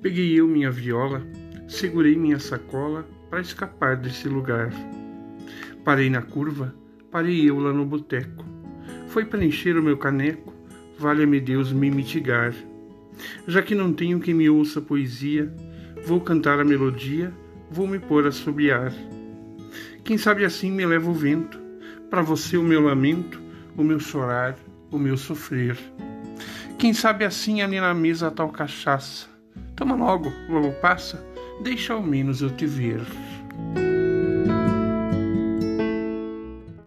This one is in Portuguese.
Peguei eu minha viola, segurei minha sacola para escapar desse lugar. Parei na curva, parei eu lá no boteco. Foi para encher o meu caneco, valha-me Deus me mitigar. Já que não tenho quem me ouça poesia, vou cantar a melodia, vou me pôr a sobriar. Quem sabe assim me leva o vento, para você o meu lamento, o meu chorar, o meu sofrer. Quem sabe assim ali na mesa a tal cachaça. Toma logo, logo passa, deixa ao menos eu te ver.